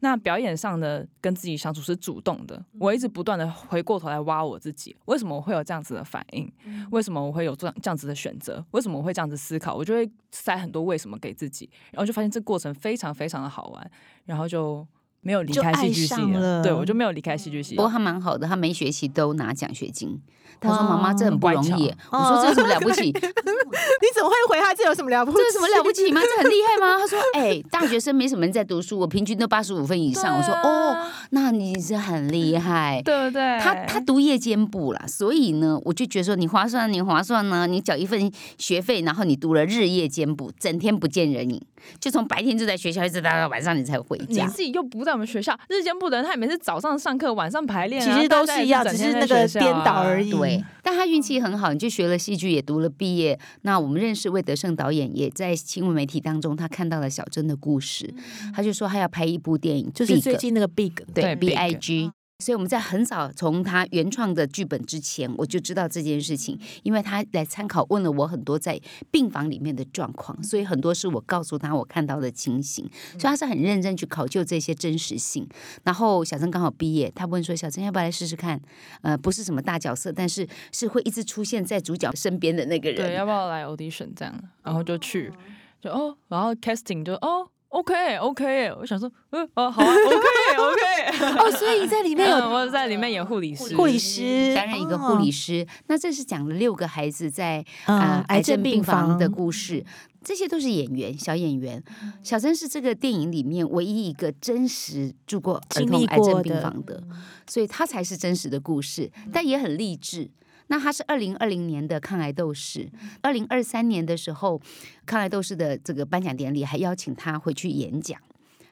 那表演上的跟自己相处是主动的，我一直不断的回过头来挖我自己，为什么我会有这样子的反应？为什么我会有这样这样子的选择？为什么我会这样子思考？我就会塞很多为什么给自己，然后就发现这过程非常非常的好玩，然后就没有离开戏剧系对我就没有离开戏剧系不。过他蛮好的，他每学期都拿奖学金。他说：“哇妈妈，这很不容易。”我说：“这有什么了不起？[laughs] 你怎么会回他这有什么了不起？这有什么了不起吗？这很厉害吗？”他说：“哎，[laughs] 大学生没什么人在读书，我平均都八十五分以上。”我说：“哦，那你是很厉害。[laughs] ”对不对？他他读夜间部啦，所以呢，我就觉得说你划算，你划算呢，你缴一份学费，然后你读了日夜兼部，整天不见人影，就从白天就在学校，一直待到晚上你才回家。你自己又不在我们学校，日间部的人他也每次早上上课，晚上排练啊、其实都是一样，只是那个颠倒啊而已。对，但他运气很好，你就学了戏剧，也读了毕业。那我们认识魏德胜导演，也在新闻媒体当中，他看到了小珍的故事，他就说他要拍一部电影，就是最近那个 Big，对对 B Big I G。所以我们在很早从他原创的剧本之前，我就知道这件事情，因为他来参考问了我很多在病房里面的状况，所以很多是我告诉他我看到的情形，所以他是很认真去考究这些真实性。然后小曾刚好毕业，他问说：“小曾要不要来试试看？呃，不是什么大角色，但是是会一直出现在主角身边的那个人。”对，要不要来 audition 这样？然后就去，就哦，然后 casting 就哦，OK OK，我想说，嗯哦好啊，OK OK，[laughs] 哦，所以你在里面有 [laughs] 嗯我在里面演护理师，护理师担任一个护理师，那这是讲了六个孩子在啊呃癌症癌症病病房的故事，这些都是演员小演员。小珍是这个电影里面唯一一个真实住过儿经童癌症历过病房的，所以他才是真实的故事，但也很励志。那他是二零二零年的抗癌斗士，二零二三年的时候，抗癌斗士的这个颁奖典礼还邀请他回去演讲。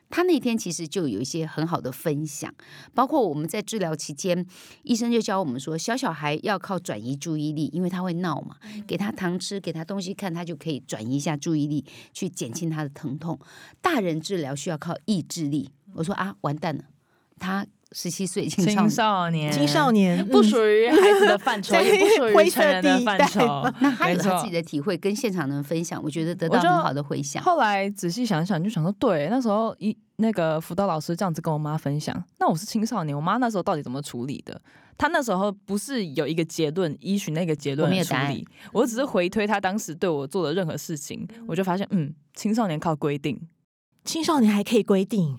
他那天其实就有一些很好的分享，包括我们在治疗期间，医生就教我们说，小小孩要靠转移注意力，因为他会闹嘛，给他糖吃，给他东西看，他就可以转移一下注意力，去减轻他的疼痛。大人治疗需要靠意志力。我说啊，完蛋了，他十七岁青少青年。少年，青少年不嗯属于孩子的范畴，[laughs] 也不属于成人的范畴。[laughs] 那他有他自己的体会，跟现场人分享，我觉得得到很好的回响。后来仔细想想，就想说，对，那时候一那个辅导老师这样子跟我妈分享，那我是青少年，我妈那时候到底怎么处理的？她那时候不是有一个结论，依循那个结我论来处理，我只是回推她当时对我做的任何事情，我就发现，嗯，青少年靠规定。青少年还可以规定，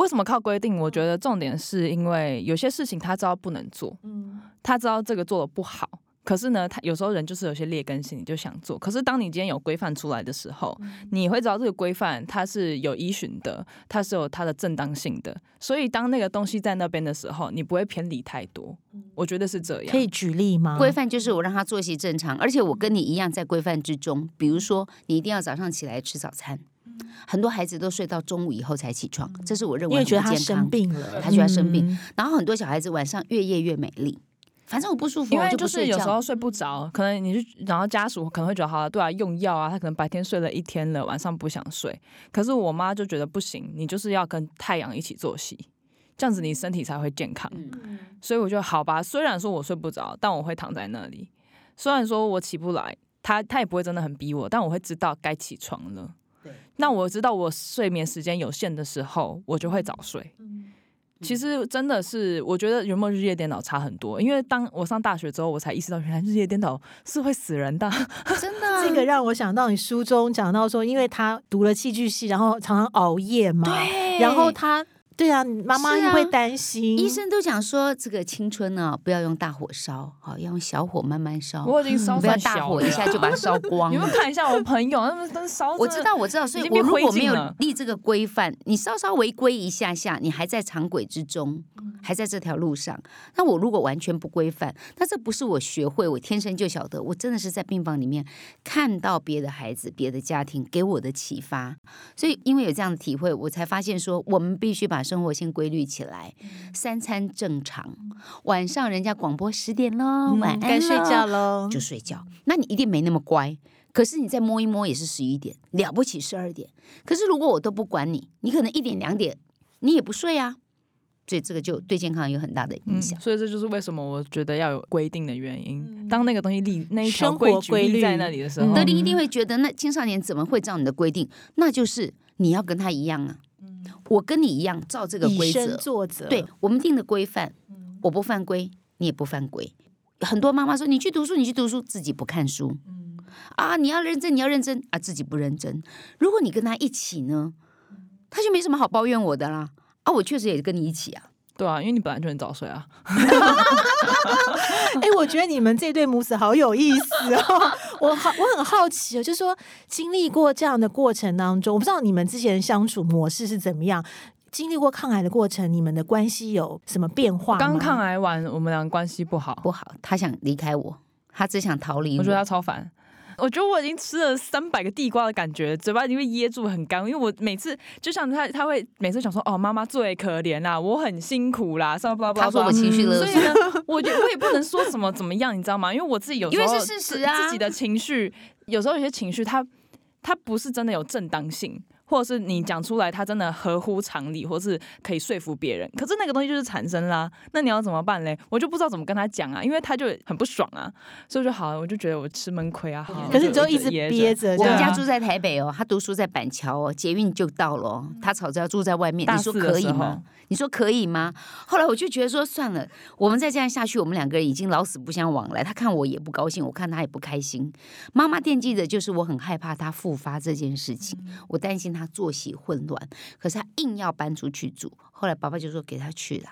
为什么靠规定？我觉得重点是因为有些事情他知道不能做，嗯，他知道这个做的不好，可是呢，他有时候人就是有些劣根性，你就想做。可是当你今天有规范出来的时候，你会知道这个规范它是有依循的，它是有它的正当性的。所以当那个东西在那边的时候，你不会偏离太多。我觉得是这样。可以举例吗？规范就是我让他作息正常，而且我跟你一样在规范之中。比如说，你一定要早上起来吃早餐，很多孩子都睡到中午以后才起床，这是我认为很因为觉得他生。病了，他觉得他生病嗯然后很多小孩子晚上越夜越美丽，反正我不舒服，因为就。是有时候睡不着，可能你就然后家属可能会觉得好了，对啊，用药啊，他可能白天睡了一天了，晚上不想睡。可是我妈就觉得不行，你就是要跟太阳一起作息，这样子你身体才会健康。嗯所以我就好吧，虽然说我睡不着，但我会躺在那里。虽然说我起不来，他他也不会真的很逼我，但我会知道该起床了。对那我知道我睡眠时间有限的时候，我就会早睡。其实真的是，我觉得有没有日夜颠倒差很多。因为当我上大学之后，我才意识到原来日夜颠倒是会死人的。真的啊 [laughs] 这个让我想到你书中讲到说，因为他读了戏剧系，然后常常熬夜嘛，对然后他对啊，妈妈会担心，医生都讲说，这个青春呢、不要用大火烧，好，要用小火慢慢烧，我已经烧不要大火一下就把它烧光你。们看一下我朋友，他们都烧。我知道，我知道，所以我如果没有立这个规范，你稍稍违规一下下，你还在常轨之中，还在这条路上。那我如果完全不规范，那这不是我学会，我天生就晓得，我真的是在病房里面看到别的孩子、别的家庭给我的启发。所以因为有这样的体会，我才发现说，我们必须把生活先规律起来，三餐正常，晚上人家广播十点喽，嗯晚安该睡觉喽，就睡觉。那你一定没那么乖。可是你再摸一摸也是十一点，了不起十二点。可是如果我都不管你，你可能一点两点你也不睡啊，所以这个就对健康有很大的影嗯，响。所以这就是为什么我觉得要有规定的原因。当那个东西立那一条规律立在那里的时候，德林一定会觉得，那青少年怎么会照你的规定？那就是你要跟他一样啊，我跟你一样照这个规则。作则，对我们定的规范，我不犯规，你也不犯规。很多妈妈说你去读书，你去读书，自己不看书，啊，你要认真，你要认真啊，自己不认真。如果你跟他一起呢，他就没什么好抱怨我的啦。啊，我确实也跟你一起啊。对啊，因为你本来就很早睡啊。[laughs] 哎、我觉得你们这对母子好有意思哦。我好，我很好奇哦，就是说经历过这样的过程当中，我不知道你们之前相处模式是怎么样。经历过抗癌的过程，你们的关系有什么变化吗？刚抗癌完，我们俩关系不好，不好，他想离开我，他只想逃离我觉得他超烦。我觉得我已经吃了三百个地瓜的感觉，嘴巴已经被噎住很干。因为我每次就像他，他会每次想说：“哦，妈妈最可怜啦，我很辛苦啦。”什么巴拉巴拉。他说我情绪勒索所以，呢，我觉得我也不能说什么怎么样，你知道吗？因为我自己有时候因为是事实啊自自己的情绪有时候有些情绪它它不是真的有正当性。或者是你讲出来，它真的合乎常理，或是可以说服别人。可是那个东西就是产生啦，那你要怎么办嘞？我就不知道怎么跟他讲啊，因为他就很不爽啊，所以就好了，我就觉得我吃闷亏啊。好可是你就我一直憋着，我们家住在台北哦，他读书在板桥哦，捷运就到了哦。他吵着要住在外面，你说可以吗？你说可以吗？后来我就觉得说算了，我们再这样下去，我们两个人已经老死不相往来。他看我也不高兴，我看他也不开心。妈妈惦记的就是我很害怕他复发这件事情，我担心他作息混乱，可是他硬要搬出去住。后来爸爸就说给他去了。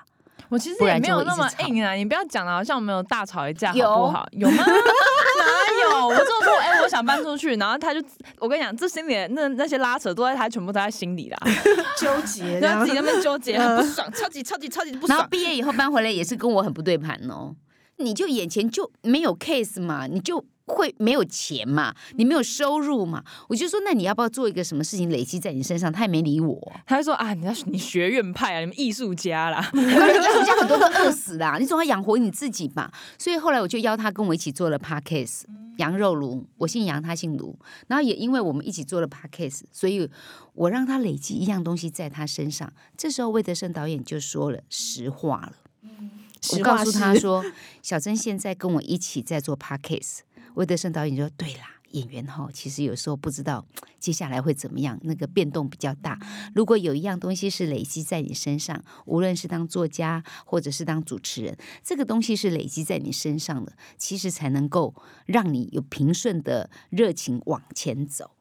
我其实也没有那么硬啊，你不要讲了好像我们有大吵一架，有好不好？有吗？[laughs] 哪有？我就说，哎、我想搬出去，然后他就，我跟你讲，这心里的那那些拉扯都在他全部都在心里啦，[laughs] 纠结，这样然后自己在那边纠结，[laughs] 很不爽，超级超级超级不然后爽。毕业以后搬回来也是跟我很不对盘哦。你就眼前就没有 case 嘛，你就会没有钱嘛，你没有收入嘛，我就说那你要不要做一个什么事情累积在你身上？他也没理我，他就说啊，你要你学院派啊，你们艺术家啦，[laughs] 我说人家很多都饿死啦，你总要养活你自己吧。所以后来我就邀他跟我一起做了 podcast。羊肉炉，我姓杨，他姓卢。然后也因为我们一起做了 podcast，所以我让他累积一样东西在他身上。这时候魏德胜导演就说了实话了。我实话告诉他是 [laughs] 说，小珍现在跟我一起在做 podcast。魏德胜导演就说：“对啦，演员哈，其实有时候不知道接下来会怎么样，那个变动比较大。如果有一样东西是累积在你身上，无论是当作家或者是当主持人，这个东西是累积在你身上的，其实才能够让你有平顺的热情往前走。”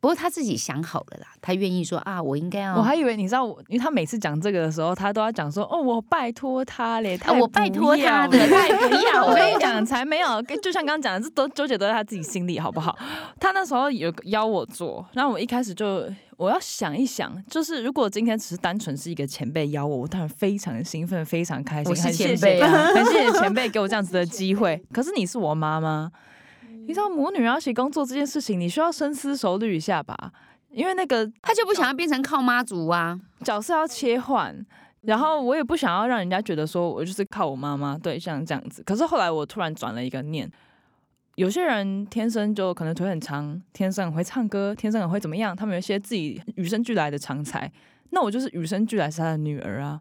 不过他自己想好了啦，他愿意说啊，我应该要，我还以为你知道我，因为他每次讲这个的时候，他都要讲说哦，我拜托他嘞，他啊我拜托他的，他也不要。[laughs] 我跟你讲，才没有，跟就像刚刚讲的，这都纠结都在他自己心里，好不好？他那时候有邀我做，然后我一开始就我要想一想，就是如果今天只是单纯是一个前辈邀我，我当然非常的兴奋，非常开心，我谢谢前辈啊很谢谢前辈给我这样子的机会。可是你是我妈妈，你知道母女要一起工作这件事情，你需要深思熟虑一下吧。因为那个他就不想要变成靠妈族啊。角色要切换，然后我也不想要让人家觉得说我就是靠我妈妈，对，像这样子。可是后来我突然转了一个念，有些人天生就可能腿很长，天生很会唱歌，天生很会怎么样，他们有一些自己与生俱来的长才，那我就是与生俱来是他的女儿啊，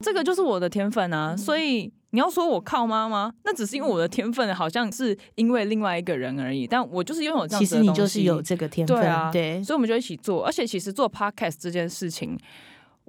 这个就是我的天分啊。所以你要说我靠妈妈，那只是因为我的天分好像是因为另外一个人而已，但我就是拥有这样其实你子的东西就是有这个天分，对啊对，所以我们就一起做。而且其实做 podcast 这件事情，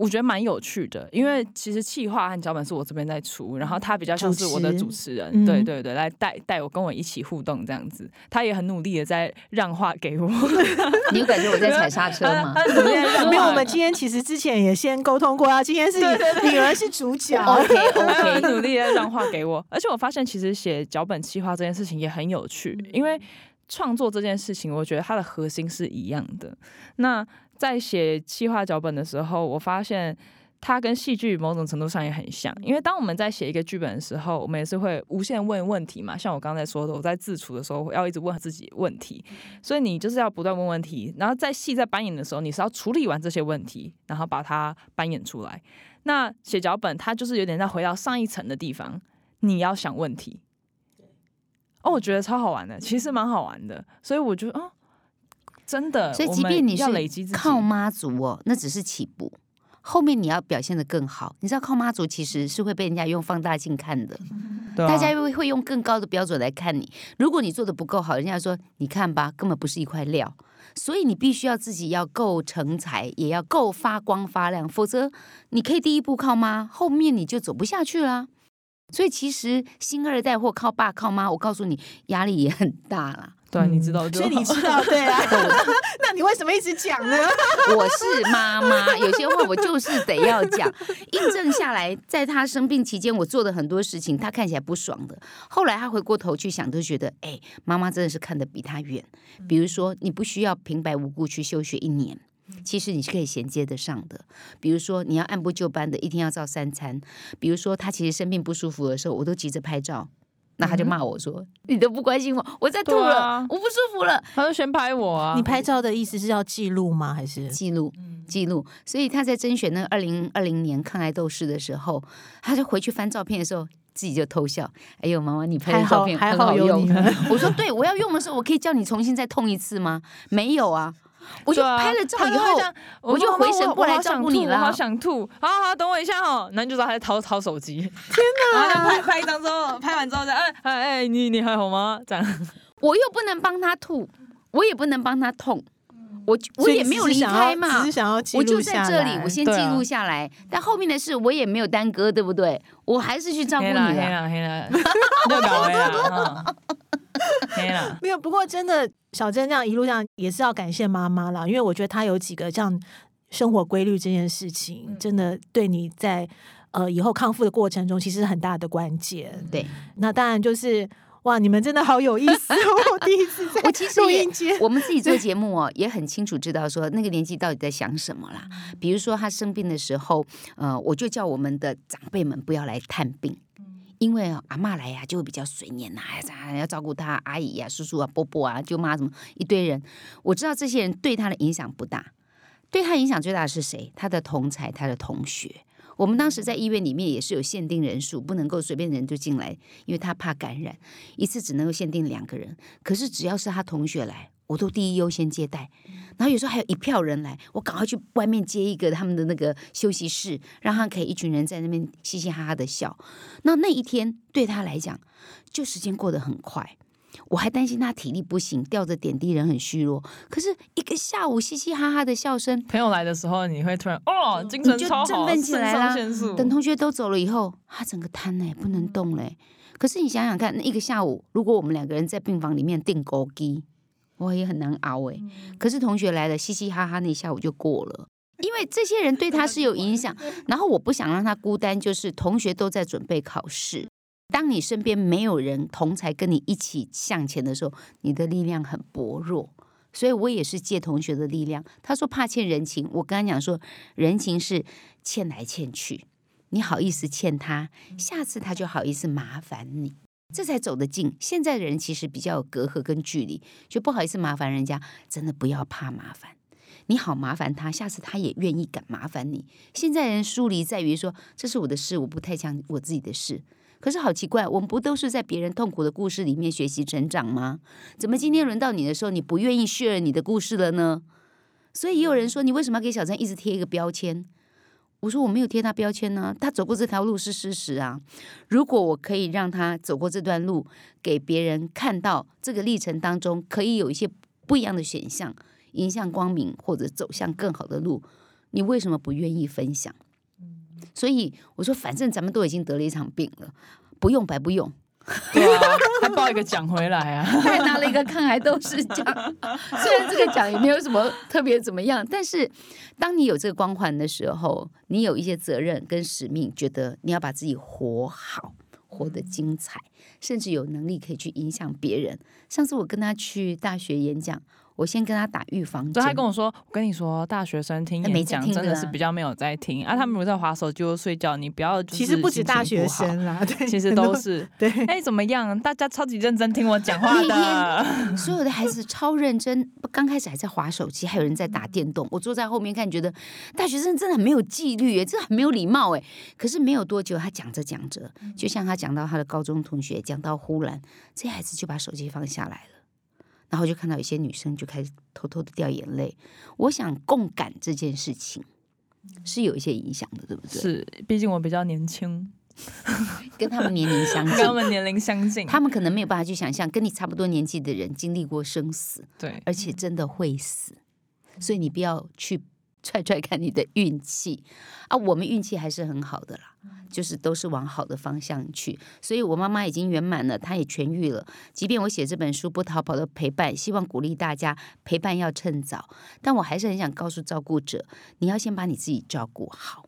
我觉得蛮有趣的，因为其实企划和脚本是我这边在出，然后他比较像是我的主持人，嗯对对对，来带带我跟我一起互动这样子。他也很努力的在让话给我，[laughs] 你有感觉我在踩刹车吗？[laughs] 他很努力地让话没有，我们今天其实之前也先沟通过啊，今天是你女儿是主角，[laughs] OK 他 OK，很努力的让话给我，而且我发现其实写脚本企划这件事情也很有趣，因为创作这件事情，我觉得它的核心是一样的。那在写企划脚本的时候，我发现。它跟戏剧某种程度上也很像，因为当我们在写一个剧本的时候，我们也是会无限问问题嘛。像我刚才说的，我在自处的时候要一直问自己问题，所以你就是要不断问问题，然后在戏在扮演的时候，你是要处理完这些问题，然后把它扮演出来。那写脚本，它就是有点在回到上一层的地方，你要想问题。哦，我觉得超好玩的，其实蛮好玩的，所以我觉得，哦，真的，所以即便你是累积，靠妈族哦，那只是起步。后面你要表现的更好，你知道靠妈族其实是会被人家用放大镜看的，[laughs] 啊大家会会用更高的标准来看你。如果你做的不够好，人家说你看吧，根本不是一块料。所以你必须要自己要够成才，也要够发光发亮，否则你可以第一步靠妈，后面你就走不下去啦。所以其实新二代或靠爸靠妈，我告诉你压力也很大啦。对，你知道就所以，你知道，对啊，[laughs] [laughs] 那你为什么一直讲呢？[laughs] 我是妈妈，有些话我就是得要讲。印证下来，在他生病期间，我做的很多事情，他看起来不爽的。后来他回过头去想，都觉得，哎，妈妈真的是看得比他远。比如说，你不需要平白无故去休学一年。其实你是可以衔接得上的，比如说你要按部就班的，一天要照三餐。比如说他其实生病不舒服的时候，我都急着拍照，那他就骂我说：“你都不关心我，我在吐了，啊我不舒服了。”他就先拍我啊，你拍照的意思是要记录吗？还是记录记录，所以他在甄选那个二零二零年抗癌斗士的时候，他就回去翻照片的时候，自己就偷笑。哎呦，妈妈，你拍的照片还好很好用。[laughs] 我说对，我要用的时候，我可以叫你重新再痛一次吗？没有啊，我就拍了照以后我就回神过来照顾你了，我好。想吐，好好好，等我一下哦。然后就知道他在掏掏手机，天哪！[laughs] 然后拍 [laughs] 拍一张之后，拍完之后再哎哎哎，你你还好吗？这样，我又不能帮他吐，我也不能帮他痛，我我也没有离开嘛只是。想要记我就在这里，我先记录下来，但后面的事我也没有耽搁，对不对？我还是去照顾你了。[laughs] 没了，没有，不过真的小珍这样一路上也是要感谢妈妈啦，因为我觉得她有几个这样生活规律这件事情，嗯真的对你在呃以后康复的过程中，其实是很大的关键。对，那当然就是哇，你们真的好有意思哦！我第一次在 [laughs] 我其实录也音间，我们自己做节目哦，也很清楚知道说那个年纪到底在想什么啦。比如说他生病的时候，呃，我就叫我们的长辈们不要来探病。因为阿嬷来呀、就会比较随念呐、啊，要照顾他阿姨呀、叔叔啊、伯伯啊、舅妈什么一堆人。我知道这些人对他的影响不大，对他影响最大的是谁？他的同才，他的同学。我们当时在医院里面也是有限定人数，不能够随便人就进来，因为他怕感染，一次只能够限定两个人。可是只要是他同学来，我都第一优先接待。然后有时候还有一票人来，我赶快去外面接一个他们的那个休息室，让他可以一群人在那边嘻嘻哈哈的笑。那那一天对他来讲，就时间过得很快。我还担心他体力不行，吊着点滴人很虚弱。可是一个下午嘻嘻哈哈的笑声，朋友来的时候，你会突然哦，精神你就超好，振奋起来啦。等同学都走了以后，他整个瘫嘞，不能动嘞。可是你想想看，那一个下午，如果我们两个人在病房里面订狗机，我也很难熬哎。可是同学来了，嘻嘻哈哈，那一下午就过了。因为这些人对他是有影响，[laughs] 然后我不想让他孤单，就是同学都在准备考试。当你身边没有人同才跟你一起向前的时候，你的力量很薄弱。所以我也是借同学的力量。他说怕欠人情，我跟他讲说，人情是欠来欠去，你好意思欠他，下次他就好意思麻烦你，这才走得近。现在的人其实比较有隔阂跟距离，就不好意思麻烦人家，真的不要怕麻烦。你好麻烦他，下次他也愿意敢麻烦你。现在人疏离在于说，这是我的事，我不太讲我自己的事。可是好奇怪，我们不都是在别人痛苦的故事里面学习成长吗？怎么今天轮到你的时候，你不愿意 share 你的故事了呢？所以也有人说，你为什么要给小陈一直贴一个标签？我说我没有贴他标签呢，他走过这条路是事实啊。如果我可以让他走过这段路，给别人看到这个历程当中可以有一些不一样的选项，迎向光明或者走向更好的路，你为什么不愿意分享？所以我说，反正咱们都已经得了一场病了，不用白不用。[laughs] 对啊，还报一个奖回来啊！还拿了一个抗癌斗士奖，[laughs] 虽然这个奖也没有什么特别怎么样，但是当你有这个光环的时候，你有一些责任跟使命，觉得你要把自己活好，活得精彩，甚至有能力可以去影响别人。上次我跟他去大学演讲。我先跟他打预防针，他跟我说：“我跟你说，大学生听演讲真的是比较没有在听啊，他们如果在划手机或睡觉，你不要。其实不止大学生啦，[laughs] 对，其实都是 [laughs] 对。哎，怎么样？大家超级认真听我讲话的，[laughs] 所有的孩子超认真。刚开始还在划手机，还有人在打电动。我坐在后面看，觉得大学生真的很没有纪律，哎，真的很没有礼貌，哎。可是没有多久，他讲着讲着，就像他讲到他的高中同学，讲到忽然，这孩子就把手机放下来了。”然后就看到有些女生就开始偷偷的掉眼泪。我想共感这件事情是有一些影响的，对不对？是，毕竟我比较年轻，[laughs] 跟他们年龄相 [laughs] 近，跟他们年龄相近，他们可能没有办法去想象，跟你差不多年纪的人经历过生死，对，而且真的会死，所以你不要去。踹踹 [laughs] 看你的运气啊！我们运气还是很好的啦，就是都是往好的方向去。所以我妈妈已经圆满了，她也痊愈了。即便我写这本书不逃跑的陪伴，希望鼓励大家陪伴要趁早，但我还是很想告诉照顾者，你要先把你自己照顾好，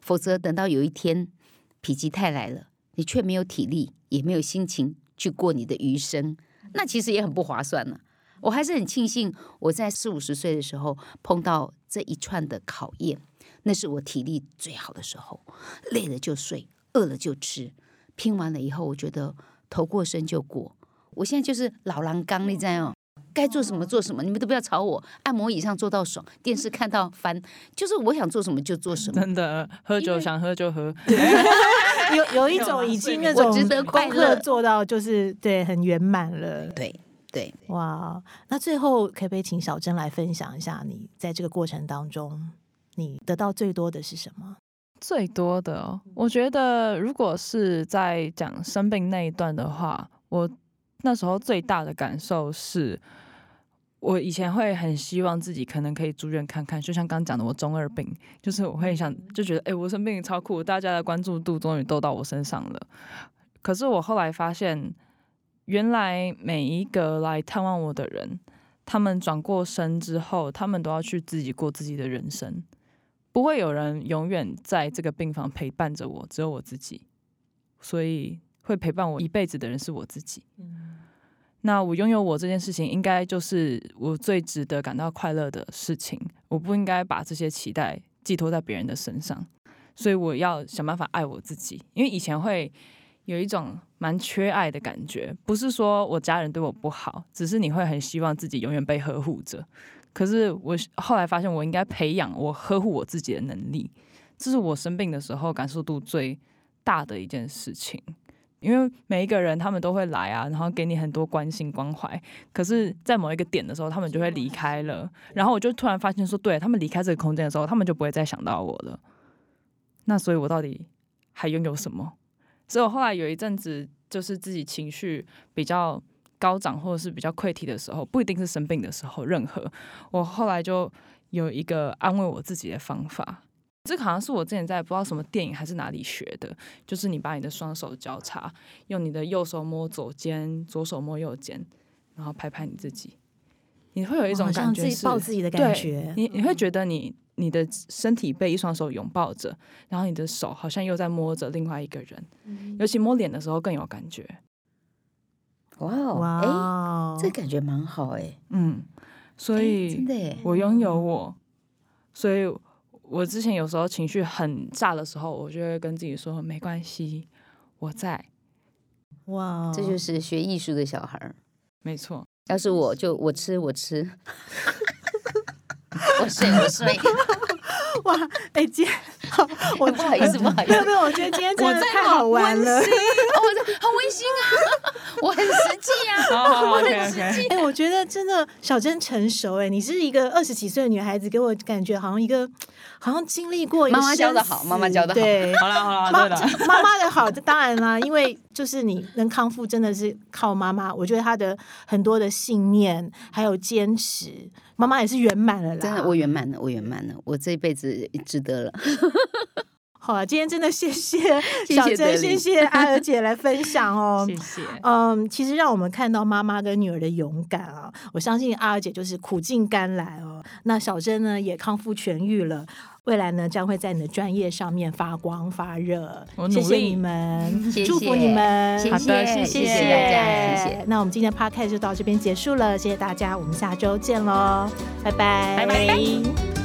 否则等到有一天否极泰来了，你却没有体力也没有心情去过你的余生，那其实也很不划算呢。我还是很庆幸，我在四五十岁的时候碰到这一串的考验，那是我体力最好的时候，累了就睡，饿了就吃，拼完了以后，我觉得头过身就过。我现在就是老狼刚力在哦，该做什么做什么，你们都不要吵我。按摩椅上做到爽，电视看到烦，就是我想做什么就做什么。真的，喝酒想喝就喝。[laughs] 有有一种已经那种功课做到就是对很圆满了。对。对，哇，那最后可不可以请小珍来分享一下，你在这个过程当中，你得到最多的是什么？最多的，我觉得如果是在讲生病那一段的话，我那时候最大的感受是，我以前会很希望自己可能可以住院看看，就像刚刚讲的，我中二病，就是我会想就觉得，哎，我生病超酷，大家的关注度终于都到我身上了。可是我后来发现。原来每一个来探望我的人，他们转过身之后，他们都要去自己过自己的人生，不会有人永远在这个病房陪伴着我，只有我自己。所以会陪伴我一辈子的人是我自己。那我拥有我这件事情，应该就是我最值得感到快乐的事情。我不应该把这些期待寄托在别人的身上，所以我要想办法爱我自己，因为以前会。有一种蛮缺爱的感觉，不是说我家人对我不好，只是你会很希望自己永远被呵护着。可是我后来发现，我应该培养我呵护我自己的能力，这是我生病的时候感受度最大的一件事情。因为每一个人他们都会来啊，然后给你很多关心关怀，可是，在某一个点的时候，他们就会离开了。然后我就突然发现说，对他们离开这个空间的时候，他们就不会再想到我了。那所以，我到底还拥有什么？只有后来有一阵子，就是自己情绪比较高涨，或者是比较溃堤的时候，不一定是生病的时候，任何我后来就有一个安慰我自己的方法。这好像是我之前在不知道什么电影还是哪里学的，就是你把你的双手交叉，用你的右手摸左肩，左手摸右肩，然后拍拍你自己，你会有一种感觉是抱自己的感觉，你你会觉得你。你的身体被一双手拥抱着，然后你的手好像又在摸着另外一个人，尤其摸脸的时候更有感觉。哇哦，哎，这感觉蛮好哎。嗯，所以真的，我拥有我，所以我之前有时候情绪很炸的时候，我就会跟自己说没关系，我在。哇，这就是学艺术的小孩儿。没错，要是我就我吃我吃。[laughs] 我睡我睡，[laughs] 哇，哎，今天好，[laughs] 我不好意思不好意思没有没有，我觉得今天真的太好玩了。哦，[laughs] 这很温馨啊，我很实际啊，我很实。际。哎、我觉得真的小珍成熟哎、你是一个二十几岁的女孩子，给我感觉好像一个好像经历过一个妈妈教的好妈妈教的好对。好了好了，妈对的，妈妈的好，当然啦，因为就是你能康复，真的是靠妈妈。我觉得她的很多的信念还有坚持，妈妈也是圆满了啦。真的，我圆满了，我圆满了，我这一辈子值得了。[laughs] 好啊，今天真的谢谢 [laughs] 谢小珍，谢谢阿娥姐来分享哦。[laughs] 谢谢。嗯，其实让我们看到妈妈跟女儿的勇敢啊！我相信阿娥姐就是苦尽甘来哦。那小珍呢也康复痊愈了，未来呢将会在你的专业上面发光发热我。努力谢谢你们，谢祝福你们。好的谢谢谢大家，谢谢。那我们今天的 podcast 就到这边结束了，谢谢大家，我们下周见喽，拜拜，拜拜。